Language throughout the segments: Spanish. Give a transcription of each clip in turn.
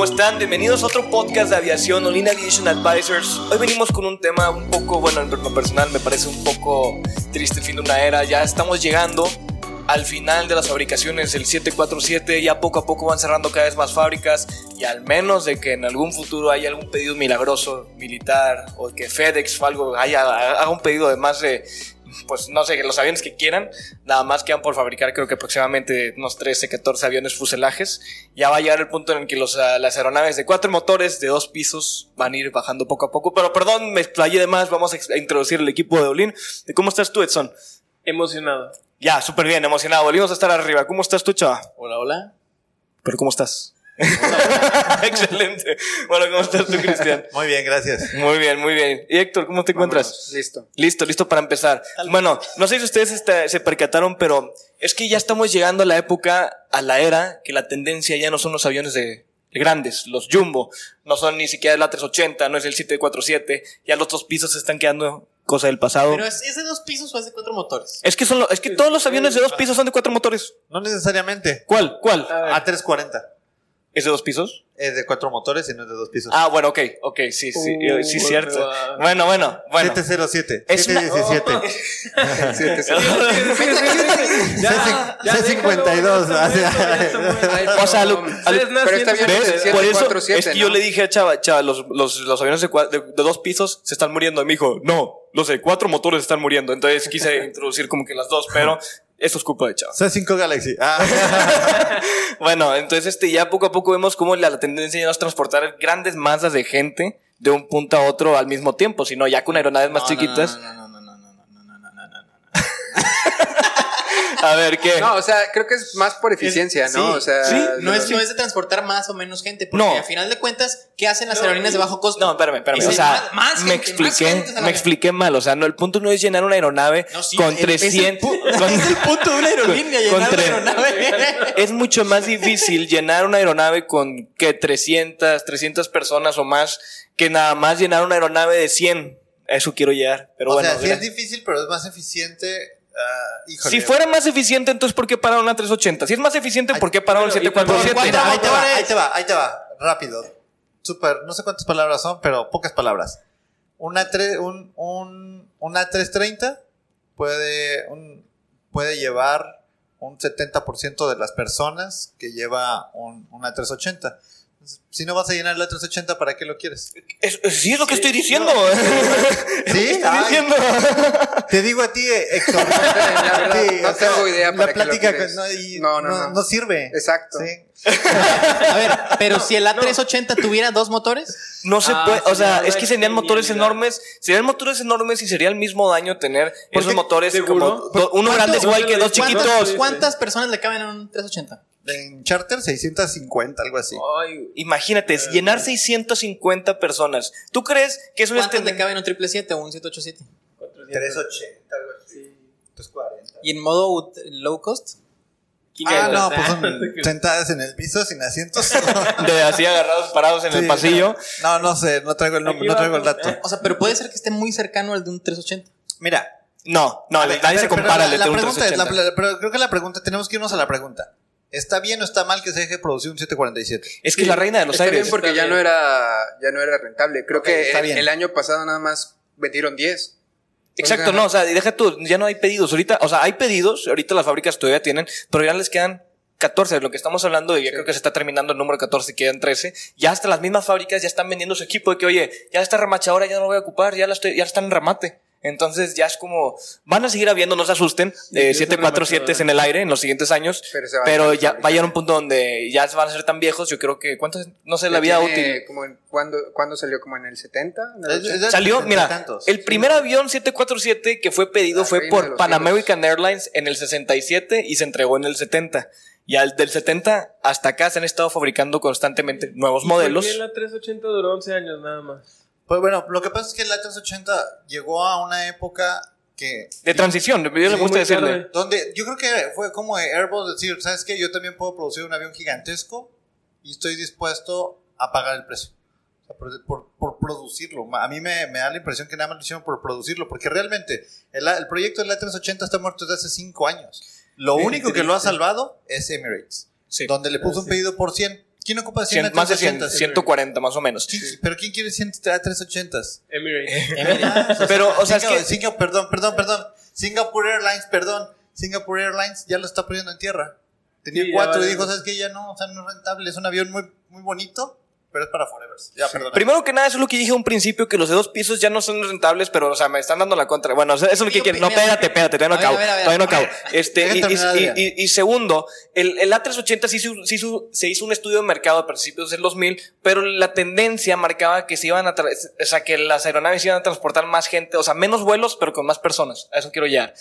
¿Cómo están? Bienvenidos a otro podcast de aviación, Olin Aviation Advisors. Hoy venimos con un tema un poco, bueno, en lo personal me parece un poco triste fin de una era. Ya estamos llegando al final de las fabricaciones del 747, ya poco a poco van cerrando cada vez más fábricas y al menos de que en algún futuro haya algún pedido milagroso militar o que FedEx o algo haya, haga un pedido de más de pues no sé, los aviones que quieran, nada más quedan por fabricar creo que aproximadamente unos 13, 14 aviones fuselajes. Ya va a llegar el punto en el que los, uh, las aeronaves de cuatro motores de dos pisos van a ir bajando poco a poco. Pero perdón, me explayé de más, vamos a introducir el equipo de Olin. ¿Cómo estás tú, Edson? Emocionado. Ya, súper bien, emocionado. Volvimos a estar arriba. ¿Cómo estás tú, chava? Hola, hola. ¿Pero cómo estás? Excelente. Bueno, ¿cómo estás tú, Cristian? Muy bien, gracias. Muy bien, muy bien. ¿Y Héctor, cómo te encuentras? Vámonos, listo. Listo, listo para empezar. Bueno, no sé si ustedes este, se percataron, pero es que ya estamos llegando a la época, a la era, que la tendencia ya no son los aviones de grandes, los jumbo, no son ni siquiera el A380, no es el 747, ya los dos pisos se están quedando cosa del pasado. Pero es, es de dos pisos o es de cuatro motores. Es que son, lo- es que todos los aviones de dos pisos son de cuatro motores. No necesariamente. ¿Cuál? ¿Cuál? A340 ¿Es de dos pisos? es de cuatro motores y no es de dos pisos. Ah, bueno, ok, ok, sí, sí, Uh, sí, cierto. Bueno, bueno, bueno. 707, Es una- 717, Ya, ya, C52. déjalo, o sea, lo- al- pero está bien, ¿Ves? Por eso 747, es que yo ¿no? le dije a Chava, Chava, los, los, los aviones de, cua- de- de dos pisos se están muriendo. Y me dijo, no, los de cuatro motores están muriendo. Entonces quise introducir como que las dos, pero eso es culpa de Chava. C5 Galaxy. Ah, Bueno, entonces este, ya poco a poco vemos cómo la, la tendencia ya no es transportar grandes masas de gente de un punto a otro al mismo tiempo, sino ya con aeronaves más No, chiquitas. No, no, no, no, no, no, no. A ver, ¿qué? No, o sea, creo que es más por eficiencia, ¿no? sí, o sea, sí, No es, no es de transportar más o menos gente, porque No. a final de cuentas, ¿qué hacen las aerolíneas de bajo costo? No, espérame, espérame. Es O el sea, más- más me gente, más expliqué, gente, me expliqué mal. O sea, no, el punto no es llenar una aeronave No, sí, con es- es el 300. pu- con- es el punto de una aerolínea, con llenar una tre- aeronave. Es mucho más difícil llenar una aeronave con que 300, 300 personas o más que nada más llenar una aeronave de 100. A Eso quiero llegar. Pero o bueno, sea, sí es difícil, pero es más eficiente. Ah, híjole. si fuera más eficiente, entonces ¿por qué pararon una 380? Si es más eficiente, ¿por qué pararon el Pero, ¿y cuánto- 747? cuánto- Mira, ahí te va, ahí te va, ahí te va. Rápido. Super, no sé cuántas palabras son, pero pocas palabras. Una, tre- un, un, una 330 puede, un, puede llevar un 70% de las personas que lleva un, una 380. Si no vas a llenar la 380, ¿para qué lo quieres? Es- es- sí, es lo que estoy diciendo. ¿Sí? Estoy diciendo. te digo a ti, Héctor. La verdad, Sí, no sea, tengo idea para La plática quieres. no, y No, no, no, no. no sirve. Exacto. Sí. A ver, pero si el A380 tuviera dos motores, No se Ah, puede, o sea, es que serían motores enormes, serían motores enormes y sería el mismo daño tener esos motores ¿Seguro? como do- uno grande es igual que dos ¿cuántas, chiquitos. ¿cuántas personas le caben en un 380? En charter 650, algo así. Ay, Imagínate, es llenar 650 personas. ¿Tú crees que eso es ¿Cuántas este- le caben en un 777 o un 787? 380, algo así. 340. ¿Y en modo low cost? Ah, no, pues Ah, son sentadas en el piso sin asientos. de así agarrados parados en el Sí, pasillo? No, no sé, no traigo el nombre, no traigo el dato. O sea, pero puede ser que esté muy cercano al de un 380. Mira, No, no, nadie se compara al de un pregunta es, la- 380. la- pero creo que la pregunta, tenemos que irnos a la pregunta. ¿Está bien o está mal que se deje producir un 747? Es que es la reina de los Está aires. bien porque Está ya bien. no era ya no era rentable. Creo que está el, bien. el año pasado nada más vendieron 10. Exacto, Entonces, no, o sea, y deja tú, ya no hay pedidos. Ahorita, o sea, hay pedidos, ahorita las fábricas todavía tienen, pero ya les quedan 14, de lo que estamos hablando, y ya creo que se está terminando el número 14, quedan 13. Ya hasta las mismas fábricas ya están vendiendo su equipo de que, oye, ya esta remachadora ya no lo voy a ocupar, ya la estoy, ya está en remate. Entonces ya es como, van a seguir habiendo, no se asusten, eh, es 747 en el aire en los siguientes años, Pero se van pero a ya va a llegar un punto donde ya van a ser tan viejos, yo creo que, ¿cuántos? No sé, la vida Tiene útil. Como en, ¿cuándo, ¿Cuándo salió? ¿Como en el 70? ¿En el Es- 80? es de Salió, y mira, tantos. el primer avión 747 que fue pedido La fue por Pan. American Airlines en el 67 y se entregó en el 70. Y al del 70 hasta acá se han estado fabricando constantemente nuevos modelos. ¿Por qué la 380 duró 11 años nada más? Pues bueno, lo que pasa es que la 380 llegó a una época que De transición, yo le Sí, gusta decirle. tarde. donde yo creo que fue como Airbus decir, ¿sabes qué? Yo también puedo producir un avión gigantesco y estoy dispuesto a pagar el precio. O sea, por, por- por producirlo. A mí me, me da la impresión que nada más lo hicieron por producirlo, porque realmente el, el proyecto de la 380 está muerto desde hace 5 años. Lo Sí, único que lo ha salvado es Emirates, Sí. donde le puso un pedido por 100. ¿Quién ocupa 100 Cien- más de 100, 380? 140 más o menos. ¿Quién- ¿Pero quién quiere 100 380s? Emirates. Pero, o sea, es Singapur, que Singapur- perdón, perdón, perdón. Singapore Airlines, perdón. Singapore Airlines ya lo está poniendo en tierra. Tenía Sí, cuatro y dijo, ¿sabes qué? Ya no, o sea, no es rentable. Es un avión muy, muy bonito, pero es para Forevers. Ya, perdón. Primero que nada, eso es lo que dije a un principio, que los de dos pisos ya no son rentables, pero, o sea, me están dando la contra. Bueno, eso es lo que Yo quiero. No, espérate, espérate, todavía no acabo. Todavía no acabo. Este, y, y- y- y segundo, el, el A380 sí, hizo- sí hizo- se hizo un estudio de mercado a principios del 2000, pero la tendencia marcaba que se iban a, tra- o sea, que las aeronaves iban a transportar más gente, o sea, menos vuelos, pero con más personas. A eso quiero llegar.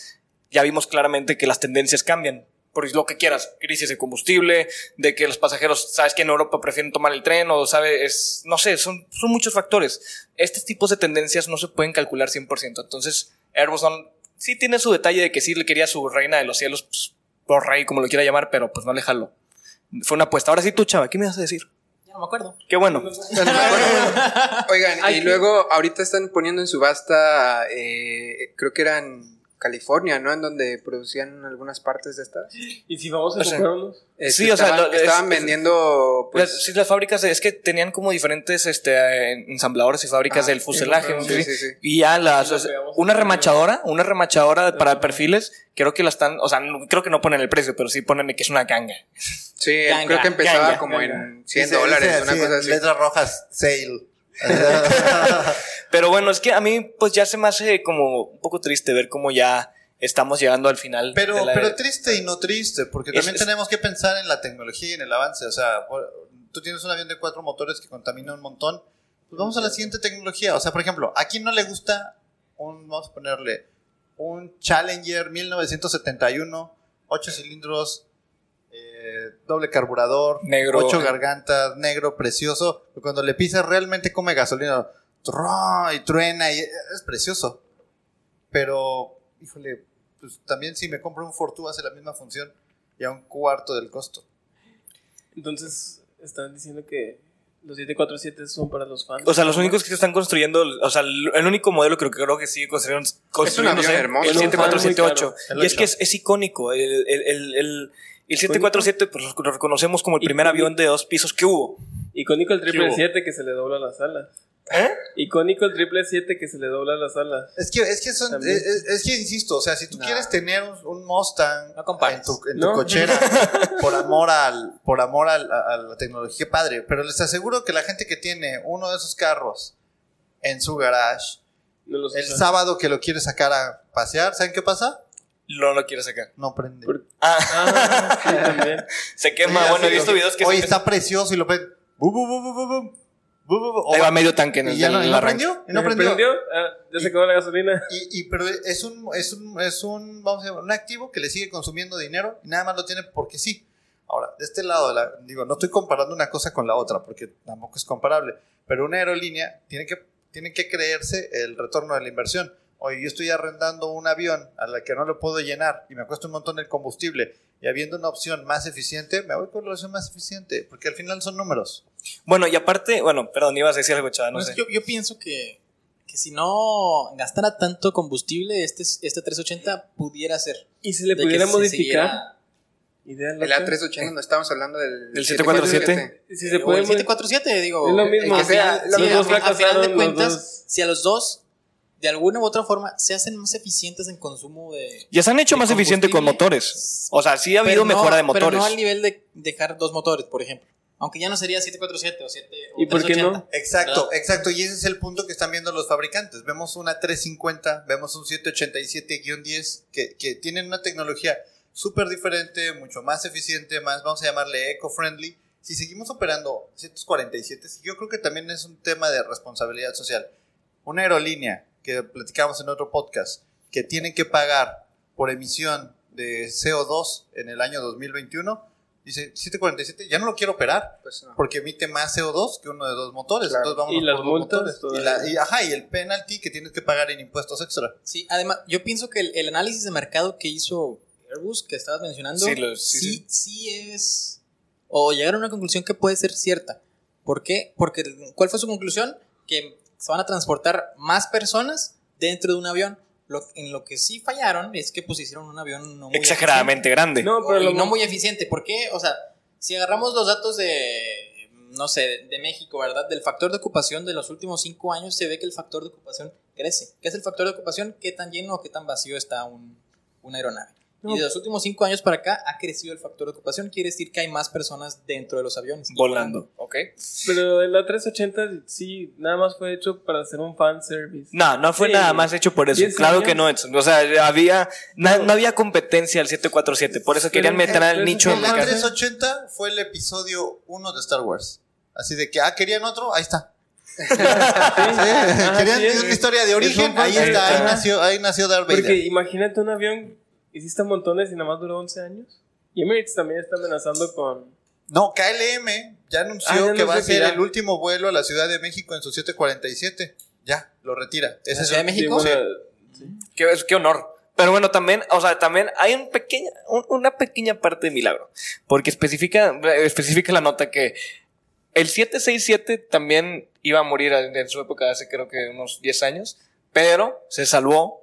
Ya vimos claramente que las tendencias cambian. Por lo que quieras, crisis de combustible, de que los pasajeros, sabes que en Europa prefieren tomar el tren, o sabes, no sé, son, son muchos factores. Estos tipos de tendencias no se pueden calcular 100%. Entonces, Airbus no- sí tiene su detalle de que sí le quería su reina de los cielos, pues, por rey, como lo quiera llamar, pero pues no le jaló. Fue una apuesta. Ahora sí tú, chava, ¿qué me vas a decir? Ya no me acuerdo. Qué bueno. Oigan, y luego ahorita están poniendo en subasta, eh, creo que era en California, ¿no? En donde producían algunas partes de estas. ¿Y si vamos a comprarnos? Este, Sí, o sea, estaban, lo- es- estaban es- vendiendo, pues, Las, sí, las fábricas es que tenían como diferentes este, eh, ensambladores y fábricas Ah, del fuselaje. sí, ¿sí? sí, sí. Y ya las, una remachadora, una remachadora para perfiles, creo que la están, o sea, no- creo que no ponen el precio, pero sí ponen que es una ganga. sí, Ganga, creo que empezaba ganga, como ganga. en 100 Dice- dólares, una cosa así. Letras rojas, sale. Pero bueno, es que a mí pues ya se me hace como un poco triste ver cómo ya estamos llegando al final. Pero, de la- pero triste y no triste, porque Es- también es- tenemos que pensar en la tecnología y en el avance. O sea, tú tienes un avión de cuatro motores que contamina un montón. Pues vamos a la siguiente tecnología. O sea, por ejemplo, ¿a quién no le gusta un, vamos a ponerle, un Challenger 1971, ocho cilindros, eh, doble carburador, Negro. ocho gargantas, negro, precioso? Cuando le pisas realmente come gasolina y truena y es precioso. Pero, híjole, pues también si me compro un Fortwo hace la misma función y a un cuarto del costo. Entonces, están diciendo que los 747 son para los fans. O sea, los únicos que se están construyendo, o sea, el el único modelo que creo que sigue construyendo, el Es un muy 7478. caro. Y es que es, es icónico. El, el, el, el- el 747 pues, lo- reconocemos como el primer Icónico. avión de dos pisos que hubo. Icónico el ¿Qué hubo? triple 7 que se le dobla las alas. ¿Eh? Icónico el triple 7 que se le dobla las alas. Es que, es que son, es, es- es que insisto, o sea, si tú No. quieres tener un, un Mustang No en tu, en tu No. cochera por amor al, por amor al- a, a la tecnología, qué padre. Pero les aseguro que la gente que tiene uno de esos carros en su garage, No el usa. sábado que lo quiere sacar a pasear, ¿saben qué pasa? No lo quiero sacar. No prende. ¿Por- Ah, Ah, sí, también. se quema. Sí, bueno, he visto videos que Oye, se- está precioso y lo prende. Bu, bu, bu. O ahí va- medio tanque en el, y ya no, y no prendió. Y no ¿Me prendió. Ah, ya se acabó la gasolina. Y, y- pero es un, es un, es un, vamos a llamar, un activo que le sigue consumiendo dinero y nada más lo tiene porque sí. Ahora, de este lado, de la- digo, no estoy comparando una cosa con la otra porque tampoco es comparable, pero una aerolínea tiene que, tiene que creerse el retorno de la inversión. Oye, yo estoy arrendando un avión a la que no lo puedo llenar y me cuesta un montón el combustible y habiendo una opción más eficiente, me voy con la opción más eficiente porque al final son números. Bueno, y aparte, bueno, perdón, ibas a decir algo, chaval, no No, sé. yo, yo pienso que, que si no gastara tanto combustible, este, este 380 pudiera ser. Y si le pudiera modificar. Idea El loca. A380, no estamos hablando del, ¿Del 747? Y si se o puede el 747, digo. Es lo mismo. Que sea, sí, a fin- a final de cuentas, si a los dos, de alguna u otra forma, se hacen más eficientes en consumo de. Ya se han hecho más eficiente con motores. O sea, sí ha habido pero no- mejora de Pero motores. no al nivel de dejar dos motores, por ejemplo. Aunque ya no sería 747 o 7 o ¿Y por qué 380. no? Exacto, ¿Verdad? exacto. Y ese es el punto que están viendo los fabricantes. Vemos una 350, vemos un 787-10 que, que tienen una tecnología súper diferente, mucho más eficiente, más, vamos a llamarle eco-friendly. Si seguimos operando 747, yo creo que también es un tema de responsabilidad social. Una aerolínea que platicamos en otro podcast, que tienen que pagar por emisión de CO2 en el año 2021, dice 747, ya no lo quiero operar Pues no. porque emite más CO2 que uno de dos motores. Claro. Entonces vamos Y las multas motores. Y, la- y- ajá, y el penalty que tienes que pagar en impuestos extra. Sí, además, yo pienso que el, el análisis de mercado que hizo Airbus, que estabas mencionando, Sí, sí, lo- sí, sí, sí es. O llegaron a una conclusión que puede ser cierta. ¿Por qué? Porque, ¿cuál fue su conclusión? Que se van a transportar más personas dentro de un avión. Lo, en lo que sí fallaron es que pues hicieron un avión no muy Exageradamente grande. No, pero lo no muy eficiente. ¿Por qué? O sea, si agarramos los datos de, no sé, de México, ¿verdad? Del factor de ocupación de los últimos cinco años, se ve que el factor de ocupación crece. ¿Qué es el factor de ocupación? ¿Qué tan lleno o qué tan vacío está un, una aeronave? No. Y de los últimos cinco años para acá ha crecido el factor de ocupación. Quiere decir que hay más personas dentro de los aviones. Volando, ¿ok? Pero la 380 sí, nada más fue hecho para hacer un fan service. No, no fue Sí. nada más hecho por eso. Claro años. que no, Edson. O sea, había, na- no, había competencia al 747. Por eso querían meter al el- nicho. el- La Ajá. 380 fue el episodio 1 de Star Wars. Así de que, ah, querían otro, ahí está. Ah, querían sí, es- una historia de origen, ahí está, ahí nació, ahí nació Darth Vader. Porque imagínate un avión, hiciste montones y nada más duró 11 años. Y Emirates también está amenazando con... No, KLM ya anunció Ah, ya que va a ser el último vuelo a la Ciudad de México en su 747. Ya, lo retira. Ese ¿La es Ciudad de México? Sí, bueno, Qué, qué honor. Pero bueno, también, o sea, también hay un pequeña, un- una pequeña parte de milagro. Porque especifica, especifica la nota que el 767 también iba a morir en, en su época hace creo que unos 10 años, pero se salvó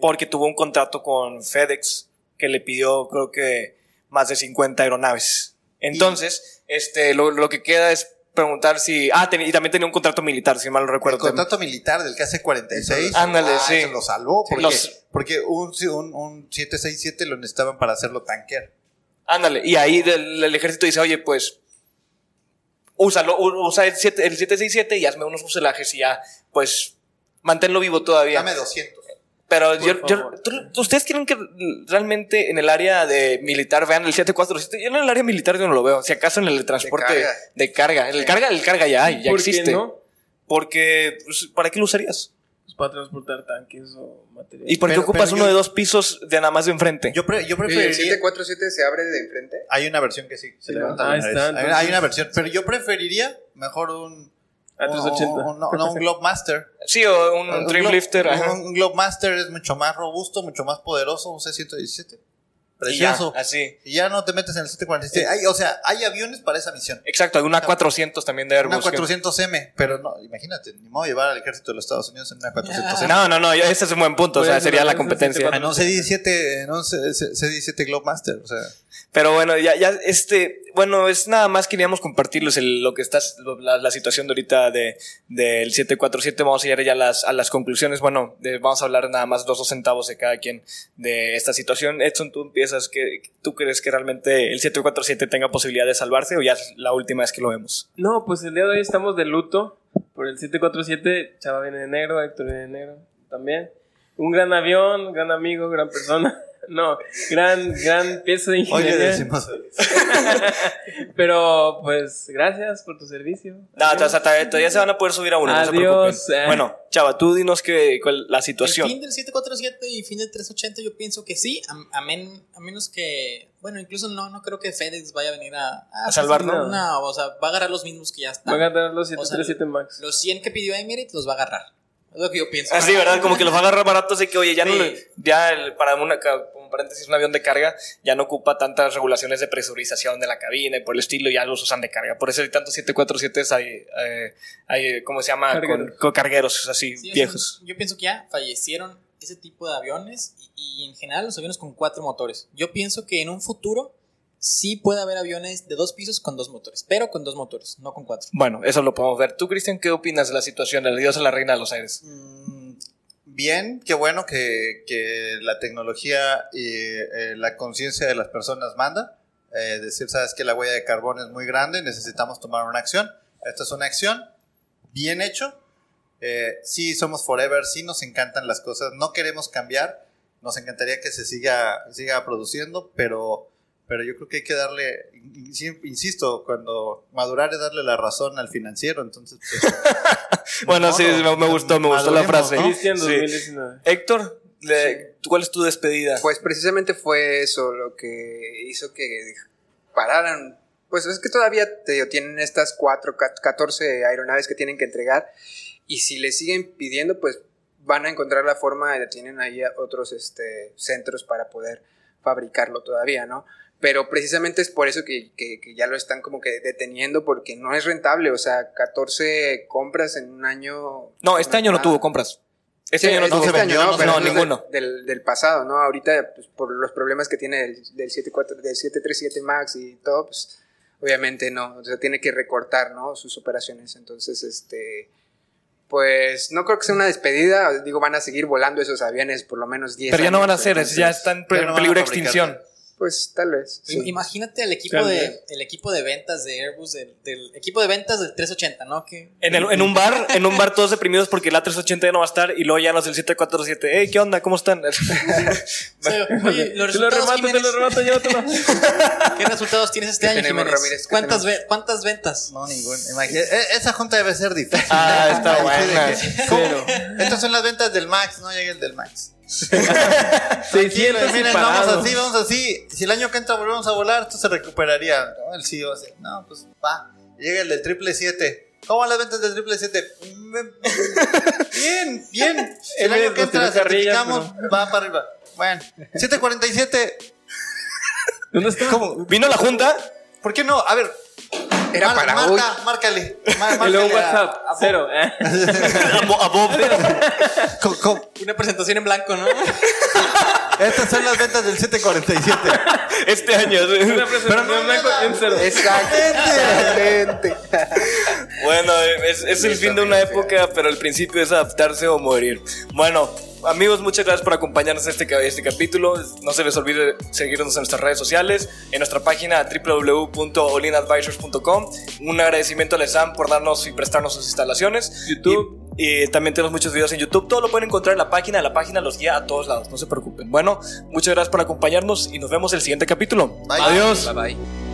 porque tuvo un contrato con FedEx que le pidió creo que más de 50 aeronaves. Entonces, este, lo, lo que queda es preguntar si... Ah, ten- y también tenía un contrato militar, si mal no El recuerdo. contrato militar del KC-46. Ándale, ah, sí. eso lo salvó. Porque, Los- porque un, un, un 767 lo necesitaban para hacerlo tanker. Ándale, y ahí el, el ejército dice, oye, pues, úsalo, usa el, 7, el 767 y hazme unos fuselajes y ya, pues, manténlo vivo todavía. Dame 200. Pero yo, yo- favor. ¿tú- ¿ustedes quieren que realmente en el área de militar vean el 747? Yo en el área militar yo no lo veo. Si acaso en el transporte de carga. el carga, el carga ya hay, ya ¿Por qué existe. no? Porque, pues, ¿para qué lo usarías? Pues para transportar tanques o material. ¿Y por qué Pero- ocupas pero uno yo- de dos pisos de nada más de enfrente? Yo, pre- yo Oye, ¿El preferiría. 747 se abre de enfrente? Hay una versión que sí. Se Sí, levanta está, entonces- Hay una versión. Pero yo preferiría mejor un. A 380. un- un- no, no, un Globemaster. sí, o un, Un Dreamlifter. Glo- ajá. Un, un Globemaster es mucho más robusto, mucho más poderoso. Un C-117. Y ya, Precioso. así. Y ya no te metes en el 747. Hay, o sea, hay aviones para esa misión. Exacto, hay una 400 también de Airbus. Una que- 400M, pero no, imagínate, ni modo llevar al ejército de los Estados Unidos en una 400M. No, no, no, ese es un buen punto, o sea, Pues, sería la competencia. En un C-17, en un C- C- C-17 Globemaster, o sea. Pero bueno, ya, ya, este, bueno, es nada más queríamos compartirles el- lo que está, la, la situación de ahorita de, del 747. Vamos a llegar ya a las, a las conclusiones. Bueno, de- vamos a hablar nada más dos, dos centavos de cada quien de esta situación. Edson, tú empiezas, que ¿tú crees que realmente el 747 tenga posibilidad de salvarse o ya es la última vez que lo vemos? No, pues el día de hoy estamos de luto por el 747. Chava viene de negro, Héctor viene de negro también. Un gran avión, gran amigo, gran persona. No, gran, gran pieza de ingeniería. decimos. Pero pues gracias por tu servicio. No, Adiós. todavía todavía se van a poder subir a uno, no se Adiós, eh. Bueno, Chava, tú dinos que, cuál la El situación. fin del 747 y fin del 380 yo pienso que sí, a, a men- a menos que, bueno, incluso no, no creo que FedEx vaya a venir a, ¿A salvarlo? No, no, o sea, va a agarrar los mismos que ya están. Van a ganar los O sea, 737 Max. Los 100 que pidió Emirates los va a agarrar. Es lo que yo pienso. Así, ¿verdad? Como que los va a agarrar baratos de que, oye, ya no Sí. le- ya el- para una, como paréntesis, un avión de carga ya no ocupa tantas regulaciones de presurización de la cabina y por el estilo, ya los usan de carga. Por eso hay tantos 747 hay, eh, hay, ¿cómo se llama? Con, Cargueros. con cargueros así, Sí, viejos. yo pienso que ya fallecieron ese tipo de aviones y, y en general los aviones con cuatro motores. Yo pienso que en un futuro sí puede haber aviones de dos pisos con dos motores, pero con dos motores, no con cuatro. Bueno, eso lo podemos ver. ¿Tú, Cristian, qué opinas de la situación del dios a la reina de los aires? Mm, Bien, qué bueno que, que la tecnología y eh, la conciencia de las personas manda. eh, decir, sabes que la huella de carbón es muy grande, necesitamos tomar una acción. Esta es una acción, bien hecho. Eh, sí, somos forever, sí nos encantan las cosas, no queremos cambiar, nos encantaría que se siga, siga produciendo, pero, pero yo creo que hay que darle, in- in- insisto, cuando madurar es darle la razón al financiero, entonces... pues, Bueno, sí, me, me gustó, me gustó la frase. ¿no? Cristian Sí. 2019. Héctor, le- ¿cuál es tu despedida? Pues precisamente fue eso lo que hizo que pararan. Pues es que todavía te digo, tienen estas cuatro, ca- 14 aeronaves que tienen que entregar y si le siguen pidiendo, pues van a encontrar la forma, de- tienen ahí otros este, centros para poder fabricarlo todavía, ¿no? Pero precisamente es por eso que, que- que ya lo están como que deteniendo porque no es rentable, o sea, 14 compras en un año... no, este año no tuvo compras. Este Sí, año no este tuvo se año no, pero no, ninguno. Del, del, pasado, ¿no? Ahorita, pues, por los problemas que tiene del, del 74, del 737 MAX y todo, pues, obviamente no, o sea, tiene que recortar, ¿no? Sus operaciones. Entonces, este, pues, no creo que sea una despedida, digo, van a seguir volando esos aviones por lo menos 10 Pero ya no van a ser, es- ya entonces, están en peligro de extinción. Pues, tal vez. sí. Imagínate el equipo Tal de vez. el equipo de ventas de Airbus del, del equipo de ventas del 380, ¿no? Que En, el- en un bar, en un bar todos deprimidos porque el A380 ya no va a estar y luego ya los del 747. Hey, ¿qué onda? ¿Cómo están? Oye, los Te lo remato, te Jiménez, lo remato, llévatelo. ¿Qué resultados tienes este ¿Qué año, tenemos, Jiménez? ¿Cuántas, tenemos? ve- ¿Cuántas ventas? No, ningún. imagina- e- esa junta debe ser difícil. Ah, está buena. Estas son las ventas del Max, no llega el del Max. 600 y Miren, vamos así, vamos así. Si el año que entra volvemos a volar, esto se recuperaría. ¿no? El CEO así, no, pues va. Llega el del triple 7. ¿Cómo van las ventas del triple 7? Bien, bien. Si el Él año que tiró entra certificamos, va para arriba. Bueno, 747. ¿Dónde está? ¿Cómo? ¿Vino la junta? ¿Por qué no? A ver. Era para marca, hoy. Márcale. Mar- Y luego a- WhatsApp, a Bob. cero. ¿eh? A, Bo- a Bob. Una presentación en blanco, ¿no? Estas son las ventas del 747. Este año. Una presentación no, blanco cero. Exactamente. Bueno, es, es el fin de una época, pero el principio es adaptarse o morir. Bueno, amigos, muchas gracias por acompañarnos en este, este capítulo. No se les olvide seguirnos en nuestras redes sociales, en nuestra página www.olinadvisors.com. Un agradecimiento a Lesan por darnos y prestarnos sus instalaciones. YouTube. Y, también tenemos muchos videos en YouTube. Todo lo pueden encontrar en la página. La página los guía a todos lados. No se preocupen. Bueno, muchas gracias por acompañarnos y nos vemos el siguiente capítulo. Bye. Adiós. Bye bye.